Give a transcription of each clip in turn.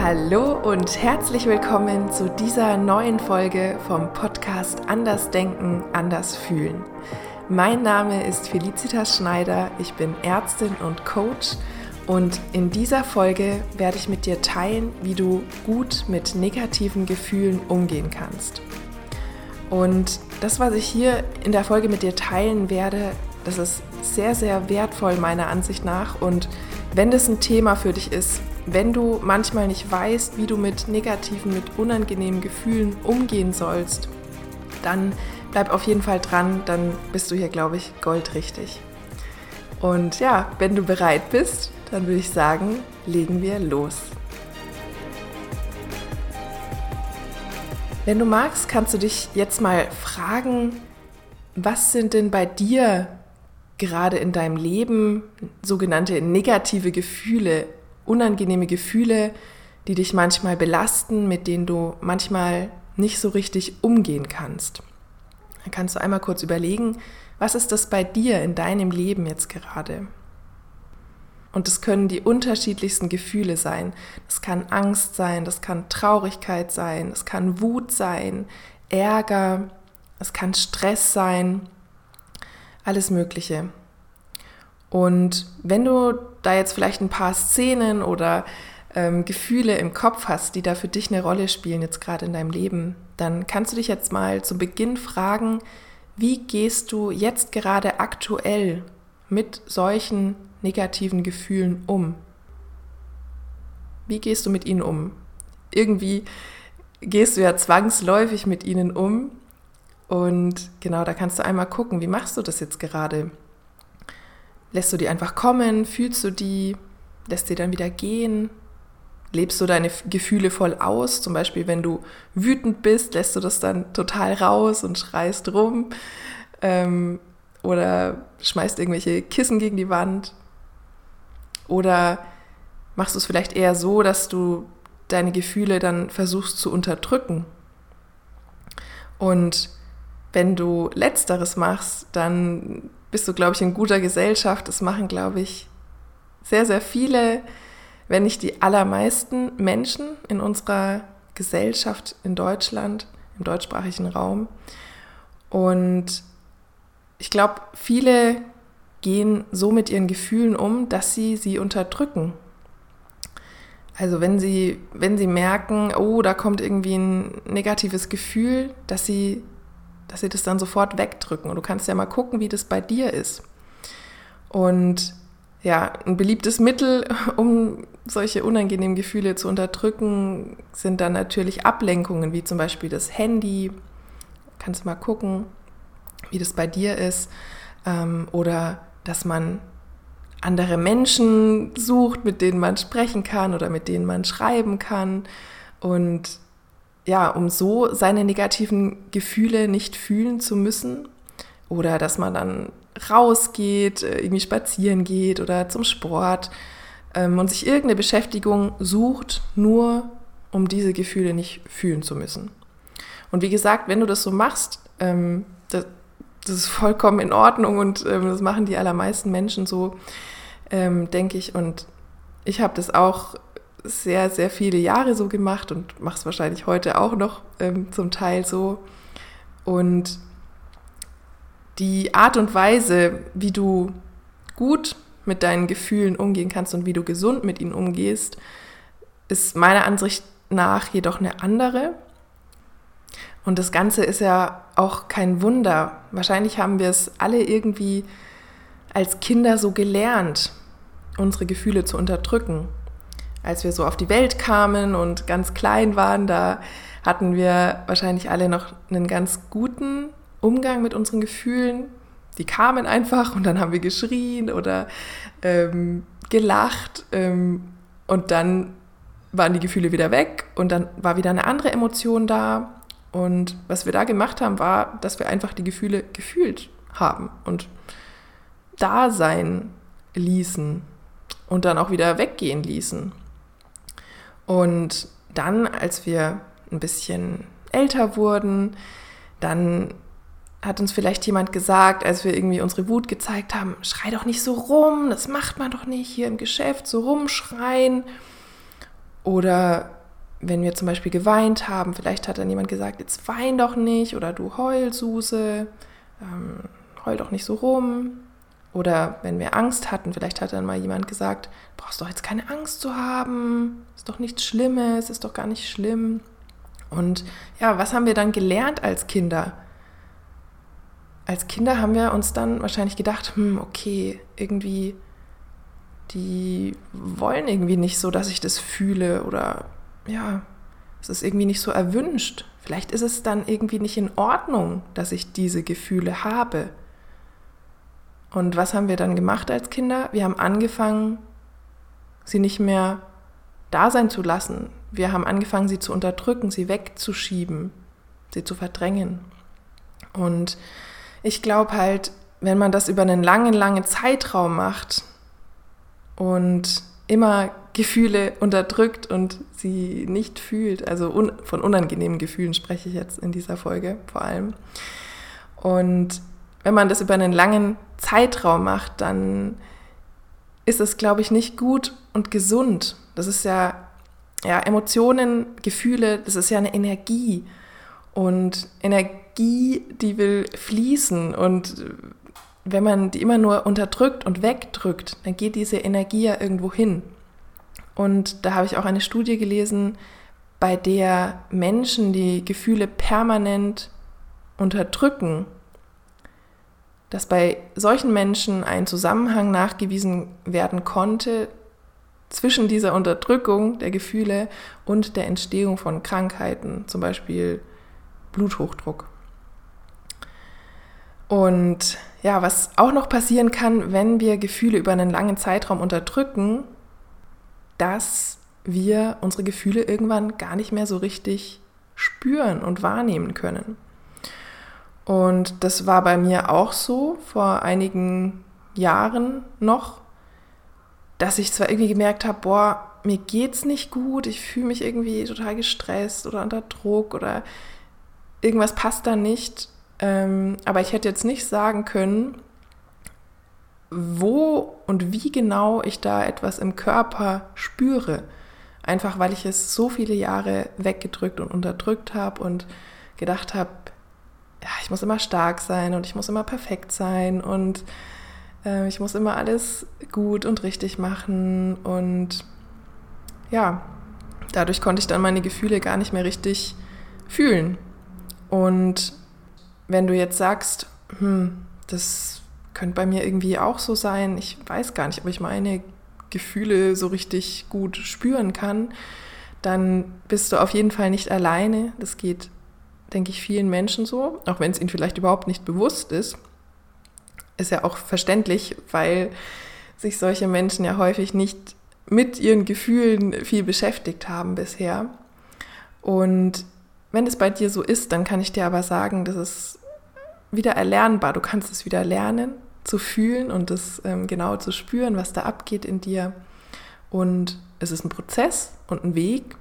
Hallo und herzlich willkommen zu dieser neuen Folge vom Podcast Anders Denken, Anders Fühlen. Mein Name ist Felicitas Schneider, ich bin Ärztin und Coach und in dieser Folge werde ich mit dir teilen, wie du gut mit negativen Gefühlen umgehen kannst. Und das, was ich hier in der Folge mit dir teilen werde, das ist sehr, sehr wertvoll meiner Ansicht nach. Und wenn das ein Thema für dich ist, wenn du manchmal nicht weißt, wie du mit negativen, mit unangenehmen Gefühlen umgehen sollst, dann bleib auf jeden Fall dran, dann bist du hier, glaube ich, goldrichtig. Und ja, wenn du bereit bist, dann würde ich sagen, legen wir los. Wenn du magst, kannst du dich jetzt mal fragen, was sind denn bei dir gerade in deinem Leben sogenannte negative Gefühle, unangenehme Gefühle, die dich manchmal belasten, mit denen du manchmal nicht so richtig umgehen kannst. Dann kannst du einmal kurz überlegen, was ist das bei dir in deinem Leben jetzt gerade? Und es können die unterschiedlichsten Gefühle sein. Das kann Angst sein, das kann Traurigkeit sein, es kann Wut sein, Ärger, es kann Stress sein, alles Mögliche. Und wenn du da jetzt vielleicht ein paar Szenen oder ähm, Gefühle im Kopf hast, die da für dich eine Rolle spielen, jetzt gerade in deinem Leben, dann kannst du dich jetzt mal zu Beginn fragen, wie gehst du jetzt gerade aktuell mit solchen negativen Gefühlen um? Wie gehst du mit ihnen um? Irgendwie gehst du ja zwangsläufig mit ihnen um. Und genau, da kannst du einmal gucken, wie machst du das jetzt gerade? Lässt du die einfach kommen? Fühlst du die? Lässt sie dann wieder gehen? Lebst du deine Gefühle voll aus? Zum Beispiel, wenn du wütend bist, lässt du das dann total raus und schreist rum? Ähm, oder schmeißt irgendwelche Kissen gegen die Wand? Oder machst du es vielleicht eher so, dass du deine Gefühle dann versuchst zu unterdrücken? Und wenn du letzteres machst, dann bist du, glaube ich, in guter Gesellschaft. Das machen, glaube ich, sehr, sehr viele, wenn nicht die allermeisten Menschen in unserer Gesellschaft in Deutschland, im deutschsprachigen Raum. Und ich glaube, viele gehen so mit ihren Gefühlen um, dass sie sie unterdrücken. Also wenn sie, wenn sie merken, oh, da kommt irgendwie ein negatives Gefühl, dass sie dass sie das dann sofort wegdrücken. Und du kannst ja mal gucken, wie das bei dir ist. Und ja, ein beliebtes Mittel, um solche unangenehmen Gefühle zu unterdrücken, sind dann natürlich Ablenkungen, wie zum Beispiel das Handy. Kannst mal gucken, wie das bei dir ist. Ähm, oder dass man andere Menschen sucht, mit denen man sprechen kann oder mit denen man schreiben kann. Und ja, um so seine negativen Gefühle nicht fühlen zu müssen. Oder dass man dann rausgeht, äh, irgendwie spazieren geht oder zum Sport ähm, und sich irgendeine Beschäftigung sucht, nur um diese Gefühle nicht fühlen zu müssen. Und wie gesagt, wenn du das so machst, ähm, das, das, ist vollkommen in Ordnung und ähm, das machen die allermeisten Menschen so, ähm, denke ich. Und ich habe das auch sehr, sehr viele Jahre so gemacht und mache es wahrscheinlich heute auch noch ähm, zum Teil so. Und die Art und Weise, wie du gut mit deinen Gefühlen umgehen kannst und wie du gesund mit ihnen umgehst, ist meiner Ansicht nach jedoch eine andere. Und das Ganze ist ja auch kein Wunder. Wahrscheinlich haben wir es alle irgendwie als Kinder so gelernt, unsere Gefühle zu unterdrücken als wir so auf die Welt kamen und ganz klein waren, da hatten wir wahrscheinlich alle noch einen ganz guten Umgang mit unseren Gefühlen. Die kamen einfach und dann haben wir geschrien oder ähm, gelacht ähm, und dann waren die Gefühle wieder weg und dann war wieder eine andere Emotion da. Und was wir da gemacht haben, war, dass wir einfach die Gefühle gefühlt haben und da sein ließen und dann auch wieder weggehen ließen. Und dann, als wir ein bisschen älter wurden, dann hat uns vielleicht jemand gesagt, als wir irgendwie unsere Wut gezeigt haben, schrei doch nicht so rum, das macht man doch nicht hier im Geschäft, so rumschreien. Oder wenn wir zum Beispiel geweint haben, vielleicht hat dann jemand gesagt, jetzt wein doch nicht oder du Heulsuse, ähm, heul doch nicht so rum. Oder wenn wir Angst hatten, vielleicht hat dann mal jemand gesagt, brauchst doch jetzt keine Angst zu haben, ist doch nichts Schlimmes, ist doch gar nicht schlimm. Und ja, was haben wir dann gelernt als Kinder? Als Kinder haben wir uns dann wahrscheinlich gedacht, hm, okay, irgendwie, die wollen irgendwie nicht so, dass ich das fühle oder ja, es ist irgendwie nicht so erwünscht. Vielleicht ist es dann irgendwie nicht in Ordnung, dass ich diese Gefühle habe. Und was haben wir dann gemacht als Kinder? Wir haben angefangen, sie nicht mehr da sein zu lassen. Wir haben angefangen, sie zu unterdrücken, sie wegzuschieben, sie zu verdrängen. Und ich glaube halt, wenn man das über einen langen, langen Zeitraum macht und immer Gefühle unterdrückt und sie nicht fühlt, also un von unangenehmen Gefühlen spreche ich jetzt in dieser Folge vor allem. Und wenn man das über einen langen Zeitraum macht, dann ist es, glaube ich, nicht gut und gesund. Das ist ja, ja, Emotionen, Gefühle, das ist ja eine Energie. Und Energie, die will fließen. Und wenn man die immer nur unterdrückt und wegdrückt, dann geht diese Energie ja irgendwo hin. Und da habe ich auch eine Studie gelesen, bei der Menschen die Gefühle permanent unterdrücken, dass bei solchen Menschen ein Zusammenhang nachgewiesen werden konnte zwischen dieser Unterdrückung der Gefühle und der Entstehung von Krankheiten, zum Beispiel Bluthochdruck. Und ja, was auch noch passieren kann, wenn wir Gefühle über einen langen Zeitraum unterdrücken, dass wir unsere Gefühle irgendwann gar nicht mehr so richtig spüren und wahrnehmen können. Und das war bei mir auch so vor einigen Jahren noch, dass ich zwar irgendwie gemerkt habe, boah, mir geht's nicht gut, ich fühle mich irgendwie total gestresst oder unter Druck oder irgendwas passt da nicht. Ähm, aber ich hätte jetzt nicht sagen können, wo und wie genau ich da etwas im Körper spüre. Einfach weil ich es so viele Jahre weggedrückt und unterdrückt habe und gedacht habe, ich muss immer stark sein und ich muss immer perfekt sein und äh, ich muss immer alles gut und richtig machen und ja, dadurch konnte ich dann meine Gefühle gar nicht mehr richtig fühlen. Und wenn du jetzt sagst, hm, das könnte bei mir irgendwie auch so sein, ich weiß gar nicht, ob ich meine Gefühle so richtig gut spüren kann, dann bist du auf jeden Fall nicht alleine. Das geht denke ich, vielen Menschen so, auch wenn es ihnen vielleicht überhaupt nicht bewusst ist. Ist ja auch verständlich, weil sich solche Menschen ja häufig nicht mit ihren Gefühlen viel beschäftigt haben bisher. Und wenn es bei dir so ist, dann kann ich dir aber sagen, das ist wieder erlernbar. Du kannst es wieder lernen, zu fühlen und das ähm, genau zu spüren, was da abgeht in dir. Und es ist ein Prozess und ein Weg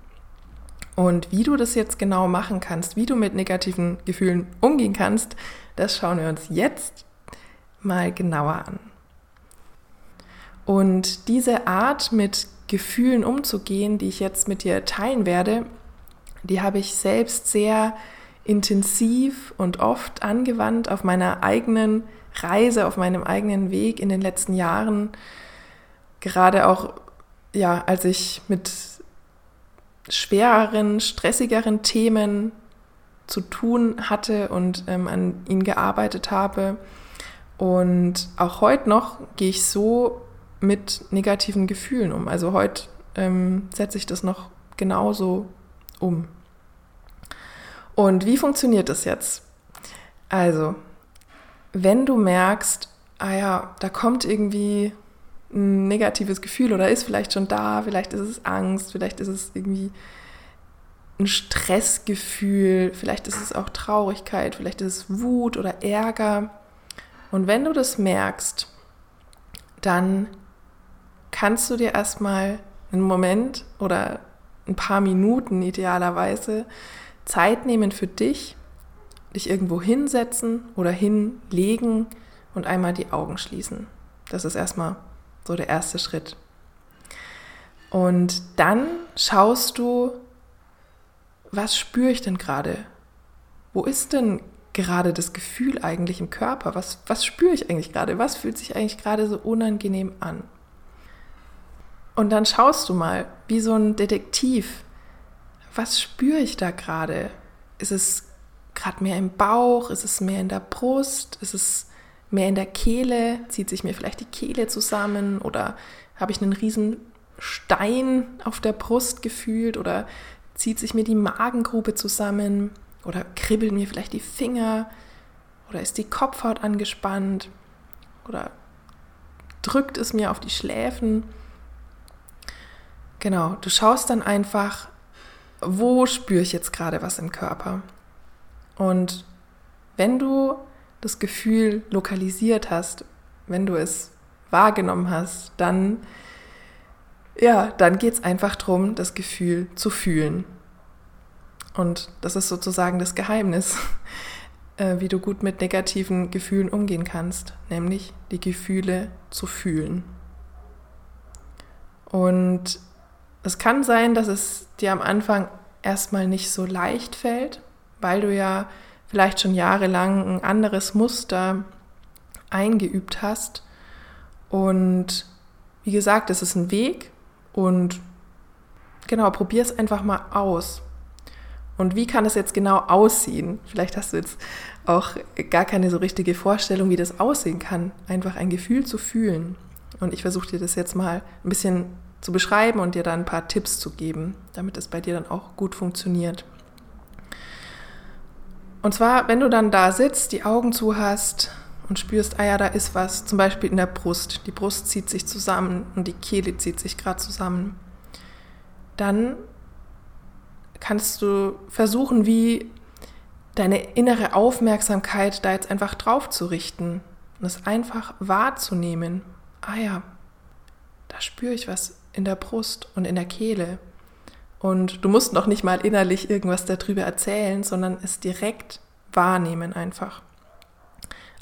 und wie du das jetzt genau machen kannst, wie du mit negativen Gefühlen umgehen kannst, das schauen wir uns jetzt mal genauer an. Und diese Art, mit Gefühlen umzugehen, die ich jetzt mit dir teilen werde, die habe ich selbst sehr intensiv und oft angewandt auf meiner eigenen Reise, auf meinem eigenen Weg in den letzten Jahren. Gerade auch, ja, als ich mit schwereren, stressigeren Themen zu tun hatte und ähm, an ihnen gearbeitet habe. Und auch heute noch gehe ich so mit negativen Gefühlen um. Also heute ähm, setze ich das noch genauso um. Und wie funktioniert das jetzt? Also, wenn du merkst, ah ja, da kommt irgendwie ein negatives Gefühl oder ist vielleicht schon da, vielleicht ist es Angst, vielleicht ist es irgendwie ein Stressgefühl, vielleicht ist es auch Traurigkeit, vielleicht ist es Wut oder Ärger. Und wenn du das merkst, dann kannst du dir erstmal einen Moment oder ein paar Minuten idealerweise Zeit nehmen für dich, dich irgendwo hinsetzen oder hinlegen und einmal die Augen schließen. Das ist erstmal so der erste Schritt. Und dann schaust du, was spüre ich denn gerade? Wo ist denn gerade das Gefühl eigentlich im Körper? Was, was spüre ich eigentlich gerade? Was fühlt sich eigentlich gerade so unangenehm an? Und dann schaust du mal, wie so ein Detektiv, was spüre ich da gerade? Ist es gerade mehr im Bauch? Ist es mehr in der Brust? Ist es mehr in der Kehle? Zieht sich mir vielleicht die Kehle zusammen? Oder habe ich einen riesen Stein auf der Brust gefühlt? Oder zieht sich mir die Magengrube zusammen? Oder kribbeln mir vielleicht die Finger? Oder ist die Kopfhaut angespannt? Oder drückt es mir auf die Schläfen? Genau, du schaust dann einfach, wo spüre ich jetzt gerade was im Körper? Und wenn du das Gefühl lokalisiert hast, wenn du es wahrgenommen hast, dann ja, dann geht es einfach darum, das Gefühl zu fühlen. Und das ist sozusagen das Geheimnis, äh, wie du gut mit negativen Gefühlen umgehen kannst, nämlich die Gefühle zu fühlen. Und es kann sein, dass es dir am Anfang erstmal nicht so leicht fällt, weil du ja vielleicht schon jahrelang ein anderes Muster eingeübt hast. Und wie gesagt, es ist ein Weg und genau, probier es einfach mal aus. Und wie kann es jetzt genau aussehen? Vielleicht hast du jetzt auch gar keine so richtige Vorstellung, wie das aussehen kann, einfach ein Gefühl zu fühlen. Und ich versuche dir das jetzt mal ein bisschen zu beschreiben und dir dann ein paar Tipps zu geben, damit es bei dir dann auch gut funktioniert. Und zwar, wenn du dann da sitzt, die Augen zu hast und spürst, ah ja, da ist was, zum Beispiel in der Brust. Die Brust zieht sich zusammen und die Kehle zieht sich gerade zusammen. Dann kannst du versuchen, wie deine innere Aufmerksamkeit da jetzt einfach drauf zu richten und es einfach wahrzunehmen. Ah ja, da spüre ich was in der Brust und in der Kehle. Und du musst noch nicht mal innerlich irgendwas darüber erzählen, sondern es direkt wahrnehmen einfach.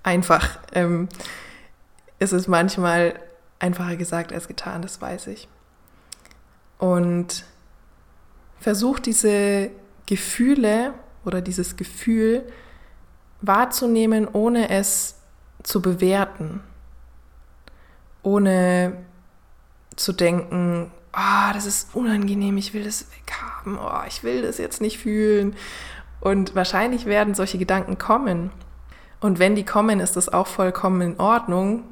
Einfach. Ähm, ist es manchmal einfacher gesagt als getan, das weiß ich. Und versuch diese Gefühle oder dieses Gefühl wahrzunehmen, ohne es zu bewerten, ohne zu denken, oh, das ist unangenehm, ich will das weghaben, oh, ich will das jetzt nicht fühlen. Und wahrscheinlich werden solche Gedanken kommen. Und wenn die kommen, ist das auch vollkommen in Ordnung.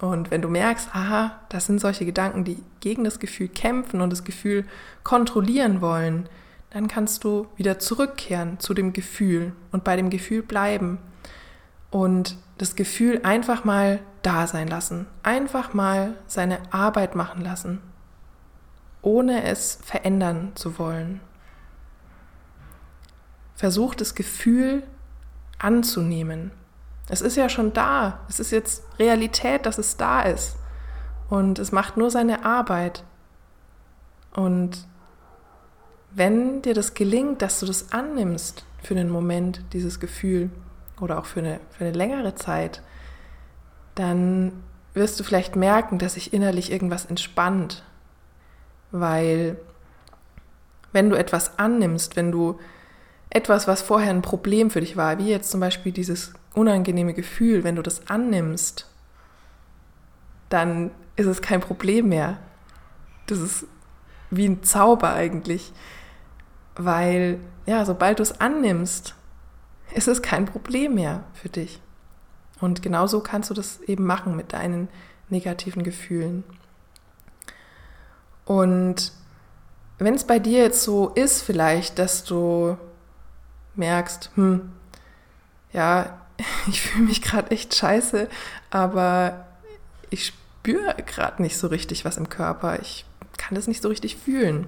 Und wenn du merkst, aha, das sind solche Gedanken, die gegen das Gefühl kämpfen und das Gefühl kontrollieren wollen, dann kannst du wieder zurückkehren zu dem Gefühl und bei dem Gefühl bleiben und das Gefühl einfach mal da sein lassen, einfach mal seine Arbeit machen lassen ohne es verändern zu wollen. Versuch das Gefühl anzunehmen. Es ist ja schon da. Es ist jetzt Realität, dass es da ist. Und es macht nur seine Arbeit. Und wenn dir das gelingt, dass du das annimmst für einen Moment, dieses Gefühl, oder auch für eine, für eine längere Zeit, dann wirst du vielleicht merken, dass sich innerlich irgendwas entspannt, weil wenn du etwas annimmst, wenn du etwas, was vorher ein Problem für dich war, wie jetzt zum Beispiel dieses unangenehme Gefühl, wenn du das annimmst, dann ist es kein Problem mehr. Das ist wie ein Zauber eigentlich, weil ja, sobald du es annimmst, ist es kein Problem mehr für dich. Und genauso kannst du das eben machen mit deinen negativen Gefühlen. Und wenn es bei dir jetzt so ist, vielleicht, dass du merkst, hm, ja, ich fühle mich gerade echt scheiße, aber ich spüre gerade nicht so richtig was im Körper, ich kann das nicht so richtig fühlen,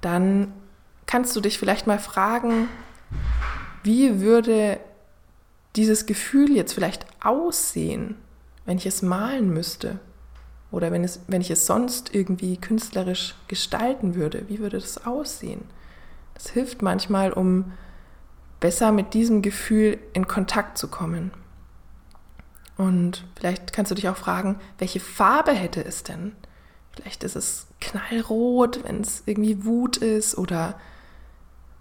dann kannst du dich vielleicht mal fragen, wie würde dieses Gefühl jetzt vielleicht aussehen, wenn ich es malen müsste? Oder wenn, es, wenn ich es sonst irgendwie künstlerisch gestalten würde, wie würde das aussehen? Das hilft manchmal, um besser mit diesem Gefühl in Kontakt zu kommen. Und vielleicht kannst du dich auch fragen, welche Farbe hätte es denn? Vielleicht ist es knallrot, wenn es irgendwie Wut ist oder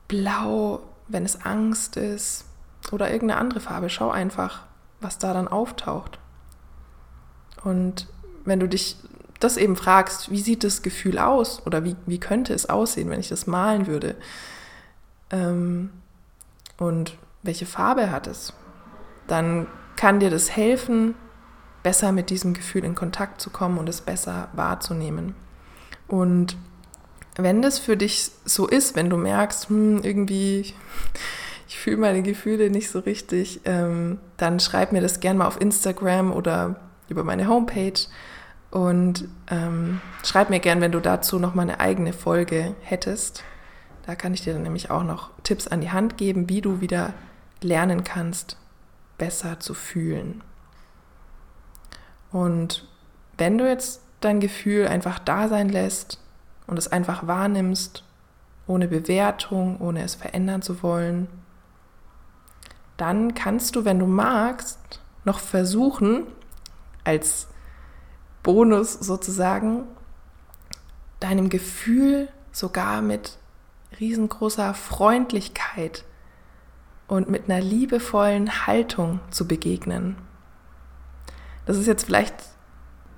blau, wenn es Angst ist oder irgendeine andere Farbe. Schau einfach, was da dann auftaucht. Und wenn du dich das eben fragst, wie sieht das Gefühl aus oder wie, wie könnte es aussehen, wenn ich das malen würde? Ähm, und welche Farbe hat es? Dann kann dir das helfen, besser mit diesem Gefühl in Kontakt zu kommen und es besser wahrzunehmen. Und wenn das für dich so ist, wenn du merkst, hm, irgendwie, ich fühle meine Gefühle nicht so richtig, ähm, dann schreib mir das gerne mal auf Instagram oder über meine Homepage und ähm, schreib mir gern, wenn du dazu noch mal eine eigene Folge hättest. Da kann ich dir dann nämlich auch noch Tipps an die Hand geben, wie du wieder lernen kannst, besser zu fühlen. Und wenn du jetzt dein Gefühl einfach da sein lässt und es einfach wahrnimmst, ohne Bewertung, ohne es verändern zu wollen, dann kannst du, wenn du magst, noch versuchen, als Bonus sozusagen, deinem Gefühl sogar mit riesengroßer Freundlichkeit und mit einer liebevollen Haltung zu begegnen. Das ist jetzt vielleicht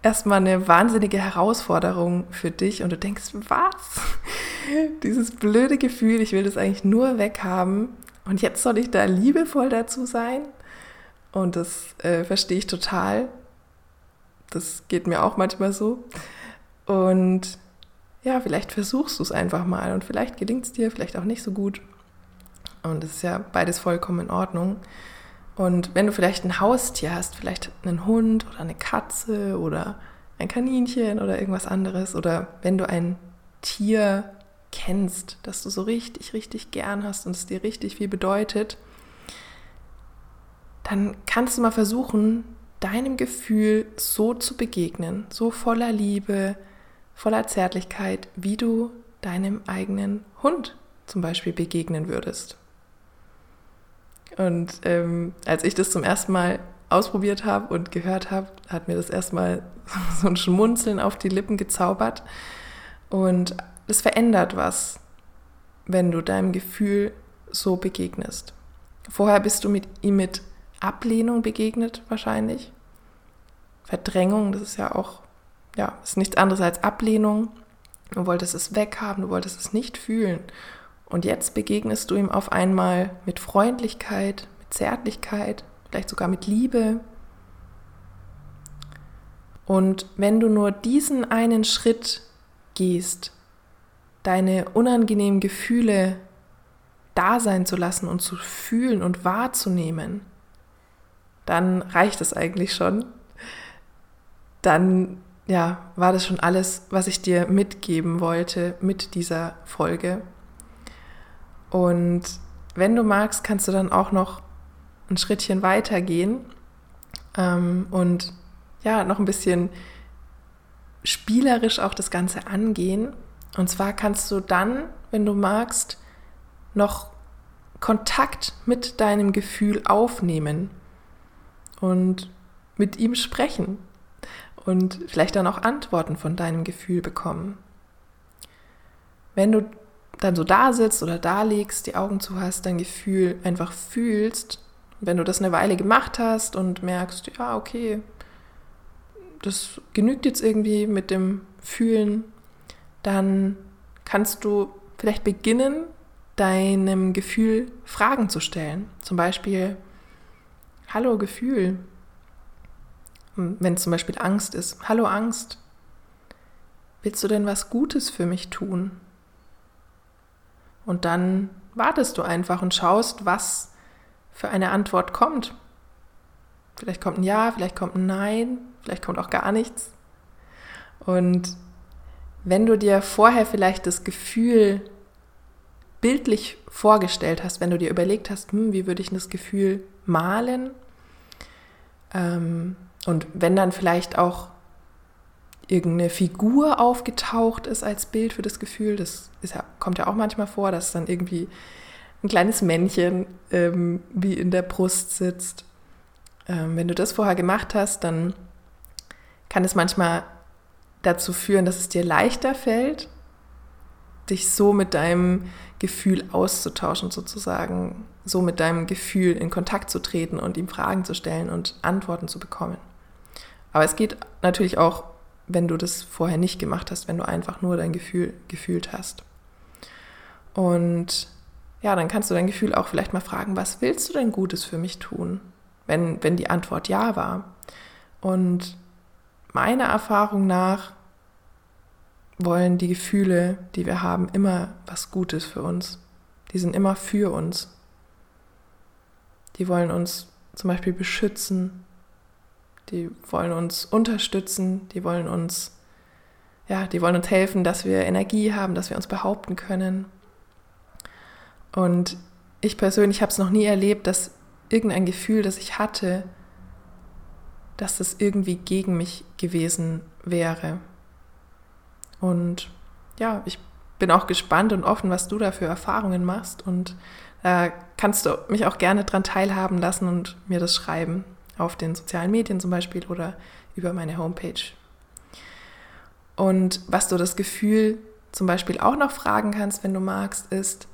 erstmal eine wahnsinnige Herausforderung für dich und du denkst, was? Dieses blöde Gefühl, ich will das eigentlich nur weghaben und jetzt soll ich da liebevoll dazu sein? Und das äh, verstehe ich total. Das geht mir auch manchmal so. Und ja, vielleicht versuchst du es einfach mal und vielleicht gelingt es dir, vielleicht auch nicht so gut. Und es ist ja beides vollkommen in Ordnung. Und wenn du vielleicht ein Haustier hast, vielleicht einen Hund oder eine Katze oder ein Kaninchen oder irgendwas anderes, oder wenn du ein Tier kennst, das du so richtig, richtig gern hast und es dir richtig viel bedeutet, dann kannst du mal versuchen, deinem Gefühl so zu begegnen, so voller Liebe, voller Zärtlichkeit, wie du deinem eigenen Hund zum Beispiel begegnen würdest. Und ähm, als ich das zum ersten Mal ausprobiert habe und gehört habe, hat mir das erstmal so ein Schmunzeln auf die Lippen gezaubert. Und es verändert was, wenn du deinem Gefühl so begegnest. Vorher bist du mit ihm mit Ablehnung begegnet wahrscheinlich. Verdrängung, das ist ja auch, ja, ist nichts anderes als Ablehnung. Du wolltest es weghaben, du wolltest es nicht fühlen. Und jetzt begegnest du ihm auf einmal mit Freundlichkeit, mit Zärtlichkeit, vielleicht sogar mit Liebe. Und wenn du nur diesen einen Schritt gehst, deine unangenehmen Gefühle da sein zu lassen und zu fühlen und wahrzunehmen, dann reicht es eigentlich schon. Dann ja, war das schon alles, was ich dir mitgeben wollte mit dieser Folge. Und wenn du magst, kannst du dann auch noch ein Schrittchen weiter gehen ähm, und ja, noch ein bisschen spielerisch auch das Ganze angehen. Und zwar kannst du dann, wenn du magst, noch Kontakt mit deinem Gefühl aufnehmen und mit ihm sprechen und vielleicht dann auch Antworten von deinem Gefühl bekommen. Wenn du dann so da sitzt oder da liegst, die Augen zu hast, dein Gefühl einfach fühlst, wenn du das eine Weile gemacht hast und merkst, ja, okay, das genügt jetzt irgendwie mit dem Fühlen, dann kannst du vielleicht beginnen, deinem Gefühl Fragen zu stellen. Zum Beispiel, hallo Gefühl, wenn zum Beispiel Angst ist, hallo Angst, willst du denn was Gutes für mich tun? Und dann wartest du einfach und schaust, was für eine Antwort kommt. Vielleicht kommt ein Ja, vielleicht kommt ein Nein, vielleicht kommt auch gar nichts. Und wenn du dir vorher vielleicht das Gefühl bildlich vorgestellt hast, wenn du dir überlegt hast, hm, wie würde ich das Gefühl malen, ähm, und wenn dann vielleicht auch irgendeine Figur aufgetaucht ist als Bild für das Gefühl. Das ja, kommt ja auch manchmal vor, dass dann irgendwie ein kleines Männchen ähm, wie in der Brust sitzt. Ähm, wenn du das vorher gemacht hast, dann kann es manchmal dazu führen, dass es dir leichter fällt, dich so mit deinem Gefühl auszutauschen, sozusagen, so mit deinem Gefühl in Kontakt zu treten und ihm Fragen zu stellen und Antworten zu bekommen. Aber es geht natürlich auch, wenn du das vorher nicht gemacht hast, wenn du einfach nur dein Gefühl gefühlt hast. Und ja, dann kannst du dein Gefühl auch vielleicht mal fragen, was willst du denn Gutes für mich tun? Wenn, wenn die Antwort ja war. Und meiner Erfahrung nach wollen die Gefühle, die wir haben, immer was Gutes für uns. Die sind immer für uns. Die wollen uns zum Beispiel beschützen, die wollen uns unterstützen, die wollen uns, ja, die wollen uns helfen, dass wir Energie haben, dass wir uns behaupten können. Und ich persönlich habe es noch nie erlebt, dass irgendein Gefühl, das ich hatte, dass das irgendwie gegen mich gewesen wäre. Und ja, ich bin auch gespannt und offen, was du da für Erfahrungen machst. Und da äh, kannst du mich auch gerne dran teilhaben lassen und mir das schreiben. Auf den sozialen Medien zum Beispiel oder über meine Homepage. Und was du das Gefühl zum Beispiel auch noch fragen kannst, wenn du magst, ist,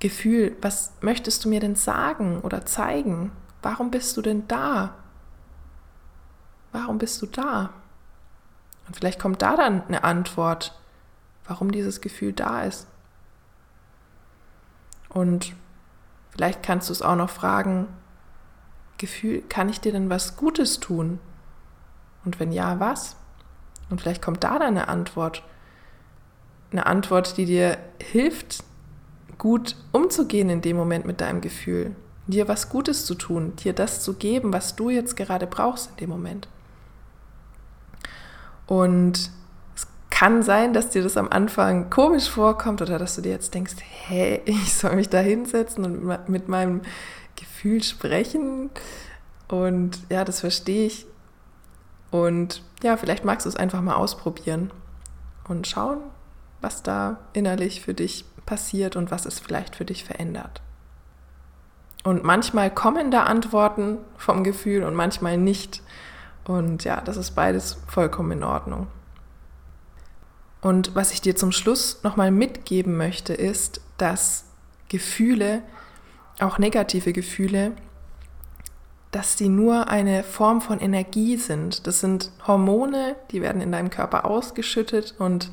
Gefühl, was möchtest du mir denn sagen oder zeigen? Warum bist du denn da? Warum bist du da? Und vielleicht kommt da dann eine Antwort, warum dieses Gefühl da ist. Und vielleicht kannst du es auch noch fragen, Gefühl, kann ich dir denn was Gutes tun? Und wenn ja, was? Und vielleicht kommt da dann eine Antwort. Eine Antwort, die dir hilft, gut umzugehen in dem Moment mit deinem Gefühl. Dir was Gutes zu tun, dir das zu geben, was du jetzt gerade brauchst in dem Moment. Und es kann sein, dass dir das am Anfang komisch vorkommt oder dass du dir jetzt denkst, hä, ich soll mich da hinsetzen und mit meinem Gefühl sprechen. Und ja, das verstehe ich. Und ja, vielleicht magst du es einfach mal ausprobieren und schauen, was da innerlich für dich passiert und was es vielleicht für dich verändert. Und manchmal kommen da Antworten vom Gefühl und manchmal nicht. Und ja, das ist beides vollkommen in Ordnung. Und was ich dir zum Schluss nochmal mitgeben möchte, ist, dass Gefühle, auch negative Gefühle, dass sie nur eine Form von Energie sind. Das sind Hormone, die werden in deinem Körper ausgeschüttet und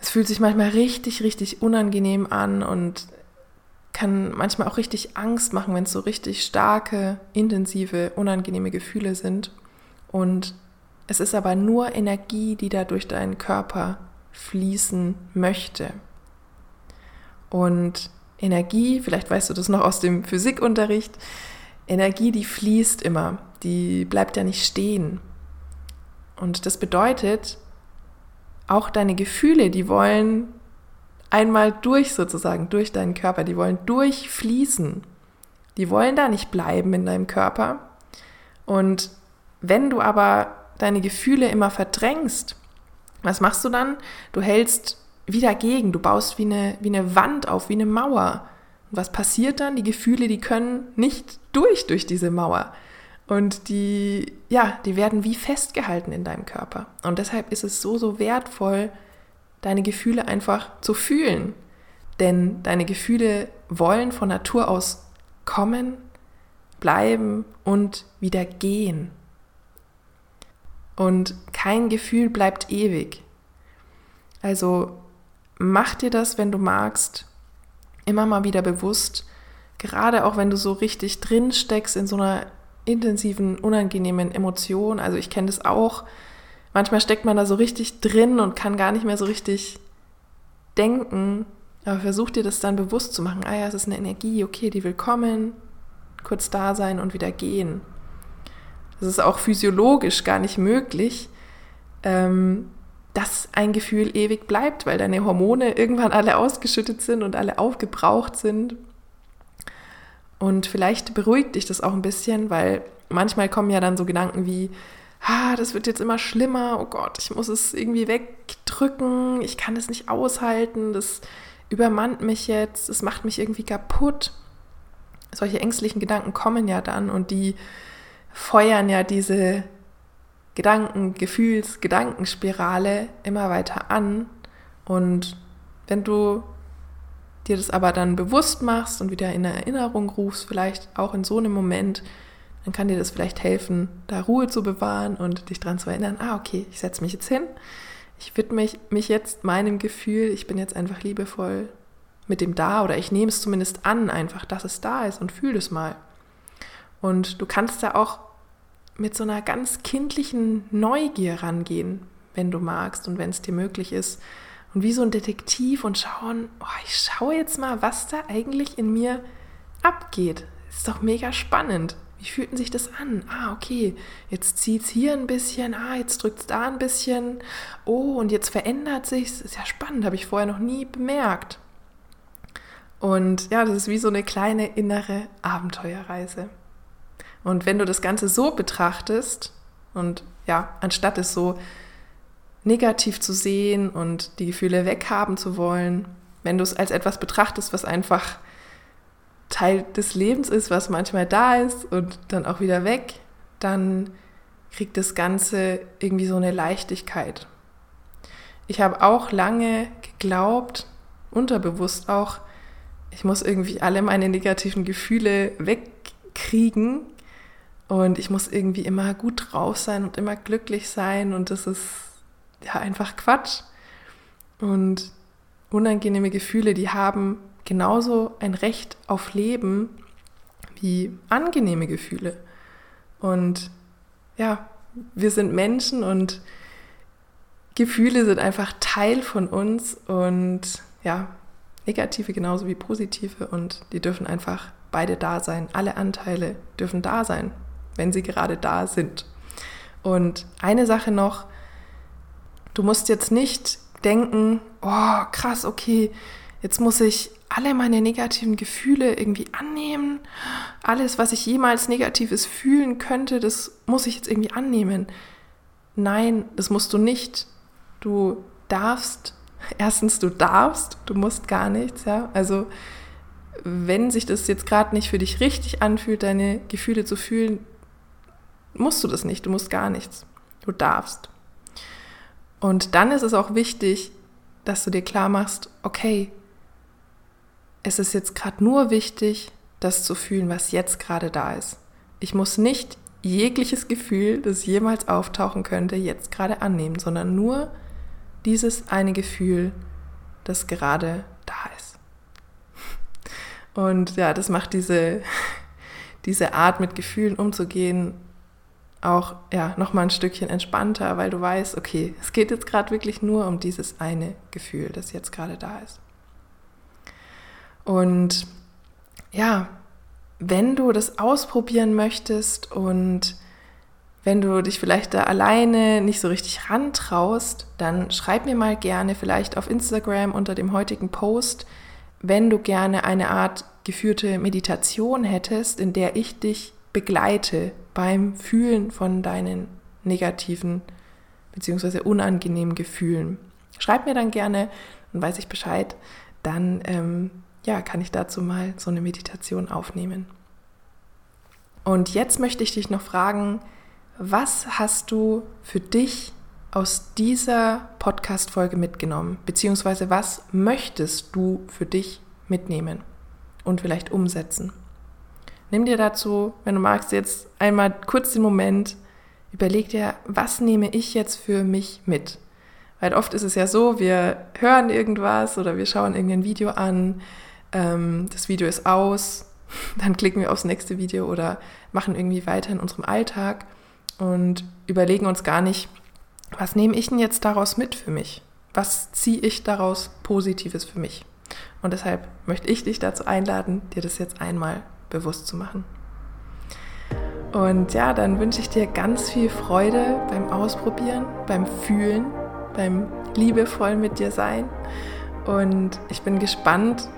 es fühlt sich manchmal richtig, richtig unangenehm an und kann manchmal auch richtig Angst machen, wenn es so richtig starke, intensive, unangenehme Gefühle sind. Und es ist aber nur Energie, die da durch deinen Körper fließen möchte. Und Energie, vielleicht weißt du das noch aus dem Physikunterricht, Energie, die fließt immer, die bleibt ja nicht stehen. Und das bedeutet, auch deine Gefühle, die wollen einmal durch sozusagen, durch deinen Körper, die wollen durchfließen. Die wollen da nicht bleiben in deinem Körper. Und wenn du aber deine Gefühle immer verdrängst, was machst du dann? Du hältst wieder gegen, du baust wie eine, wie eine Wand auf, wie eine Mauer. Und was passiert dann? Die Gefühle, die können nicht durch, durch diese Mauer. Und die, ja, die werden wie festgehalten in deinem Körper. Und deshalb ist es so, so wertvoll, deine Gefühle einfach zu fühlen. Denn deine Gefühle wollen von Natur aus kommen, bleiben und wieder gehen. Und kein Gefühl bleibt ewig. Also mach dir das, wenn du magst, immer mal wieder bewusst, gerade auch wenn du so richtig drin steckst in so einer intensiven, unangenehmen Emotion. Also ich kenne das auch. Manchmal steckt man da so richtig drin und kann gar nicht mehr so richtig denken. Aber versuch dir das dann bewusst zu machen. Ah ja, es ist eine Energie, okay, die will kommen, kurz da sein und wieder gehen. Das ist auch physiologisch gar nicht möglich, ähm, dass ein Gefühl ewig bleibt, weil deine Hormone irgendwann alle ausgeschüttet sind und alle aufgebraucht sind. Und vielleicht beruhigt dich das auch ein bisschen, weil manchmal kommen ja dann so Gedanken wie, ah, das wird jetzt immer schlimmer, oh Gott, ich muss es irgendwie wegdrücken, ich kann es nicht aushalten, das übermannt mich jetzt, es macht mich irgendwie kaputt. Solche ängstlichen Gedanken kommen ja dann und die feuern ja diese Gedanken, Gefühls, Gedankenspirale immer weiter an. Und wenn du dir das aber dann bewusst machst und wieder in Erinnerung rufst, vielleicht auch in so einem Moment, dann kann dir das vielleicht helfen, da Ruhe zu bewahren und dich daran zu erinnern, ah, okay, ich setze mich jetzt hin, ich widme mich, mich jetzt meinem Gefühl, ich bin jetzt einfach liebevoll mit dem da oder ich nehme es zumindest an, einfach, dass es da ist und fühle es mal. Und du kannst da auch mit so einer ganz kindlichen Neugier rangehen, wenn du magst und wenn es dir möglich ist. Und wie so ein Detektiv und schauen, oh, ich schaue jetzt mal, was da eigentlich in mir abgeht. Ist doch mega spannend. Wie fühlt sich das an? Ah, okay, jetzt zieht es hier ein bisschen, ah, jetzt drückt es da ein bisschen. Oh, und jetzt verändert sich es. Ist ja spannend, habe ich vorher noch nie bemerkt. Und ja, das ist wie so eine kleine innere Abenteuerreise. Und wenn du das Ganze so betrachtest und ja, anstatt es so negativ zu sehen und die Gefühle weghaben zu wollen, wenn du es als etwas betrachtest, was einfach Teil des Lebens ist, was manchmal da ist und dann auch wieder weg, dann kriegt das Ganze irgendwie so eine Leichtigkeit. Ich habe auch lange geglaubt, unterbewusst auch, ich muss irgendwie alle meine negativen Gefühle wegkriegen und ich muss irgendwie immer gut drauf sein und immer glücklich sein und das ist ja einfach Quatsch. Und unangenehme Gefühle, die haben genauso ein Recht auf Leben wie angenehme Gefühle. Und ja, wir sind Menschen und Gefühle sind einfach Teil von uns und ja, negative genauso wie positive und die dürfen einfach beide da sein. Alle Anteile dürfen da sein, wenn sie gerade da sind. Und eine Sache noch, du musst jetzt nicht denken, oh krass, okay, jetzt muss ich alle meine negativen Gefühle irgendwie annehmen. Alles, was ich jemals Negatives fühlen könnte, das muss ich jetzt irgendwie annehmen. Nein, das musst du nicht. Du darfst, erstens, du darfst, du musst gar nichts, ja. Also, wenn sich das jetzt gerade nicht für dich richtig anfühlt, deine Gefühle zu fühlen, musst du das nicht, du musst gar nichts. Du darfst. Und dann ist es auch wichtig, dass du dir klar machst, okay, es ist jetzt gerade nur wichtig, das zu fühlen, was jetzt gerade da ist. Ich muss nicht jegliches Gefühl, das jemals auftauchen könnte, jetzt gerade annehmen, sondern nur dieses eine Gefühl, das gerade da ist. Und ja, das macht diese, diese Art, mit Gefühlen umzugehen, auch ja, nochmal ein Stückchen entspannter, weil du weißt, okay, es geht jetzt gerade wirklich nur um dieses eine Gefühl, das jetzt gerade da ist. Und ja, wenn du das ausprobieren möchtest und wenn du dich vielleicht da alleine nicht so richtig rantraust, dann schreib mir mal gerne vielleicht auf Instagram unter dem heutigen Post, wenn du gerne eine Art geführte Meditation hättest, in der ich dich begleite beim Fühlen von deinen negativen bzw. unangenehmen Gefühlen. Schreib mir dann gerne, dann weiß ich Bescheid, dann ähm, ja, kann ich dazu mal so eine Meditation aufnehmen. Und jetzt möchte ich dich noch fragen, was hast du für dich aus dieser Podcast-Folge mitgenommen? Beziehungsweise was möchtest du für dich mitnehmen und vielleicht umsetzen? Nimm dir dazu, wenn du magst, jetzt einmal kurz den Moment, überleg dir, was nehme ich jetzt für mich mit? Weil oft ist es ja so, wir hören irgendwas oder wir schauen irgendein Video an, ähm, das Video ist aus, dann klicken wir aufs nächste Video oder machen irgendwie weiter in unserem Alltag und überlegen uns gar nicht, was nehme ich denn jetzt daraus mit für mich? Was ziehe ich daraus Positives für mich? Und deshalb möchte ich dich dazu einladen, dir das jetzt einmal bewusst zu machen. Und ja, dann wünsche ich dir ganz viel Freude beim Ausprobieren, beim Fühlen, beim liebevoll mit dir sein. Und ich bin gespannt,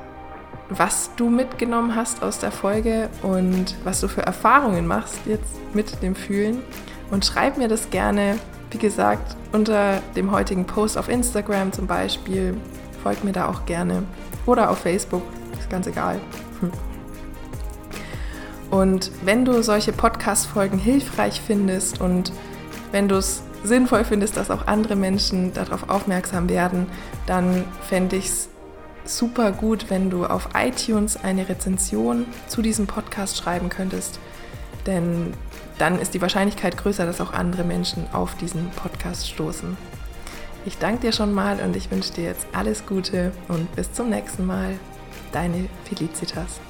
was du mitgenommen hast aus der Folge und was du für Erfahrungen machst jetzt mit dem Fühlen. Und schreib mir das gerne, wie gesagt, unter dem heutigen Post auf Instagram zum Beispiel. Folgt mir da auch gerne. Oder auf Facebook, ist ganz egal. Hm. Und wenn du solche Podcast-Folgen hilfreich findest und Wenn du es sinnvoll findest, dass auch andere Menschen darauf aufmerksam werden, dann fände ich es super gut, wenn du auf iTunes eine Rezension zu diesem Podcast schreiben könntest. Denn dann ist die Wahrscheinlichkeit größer, dass auch andere Menschen auf diesen Podcast stoßen. Ich danke dir schon mal und ich wünsche dir jetzt alles Gute und bis zum nächsten Mal. Deine Felicitas.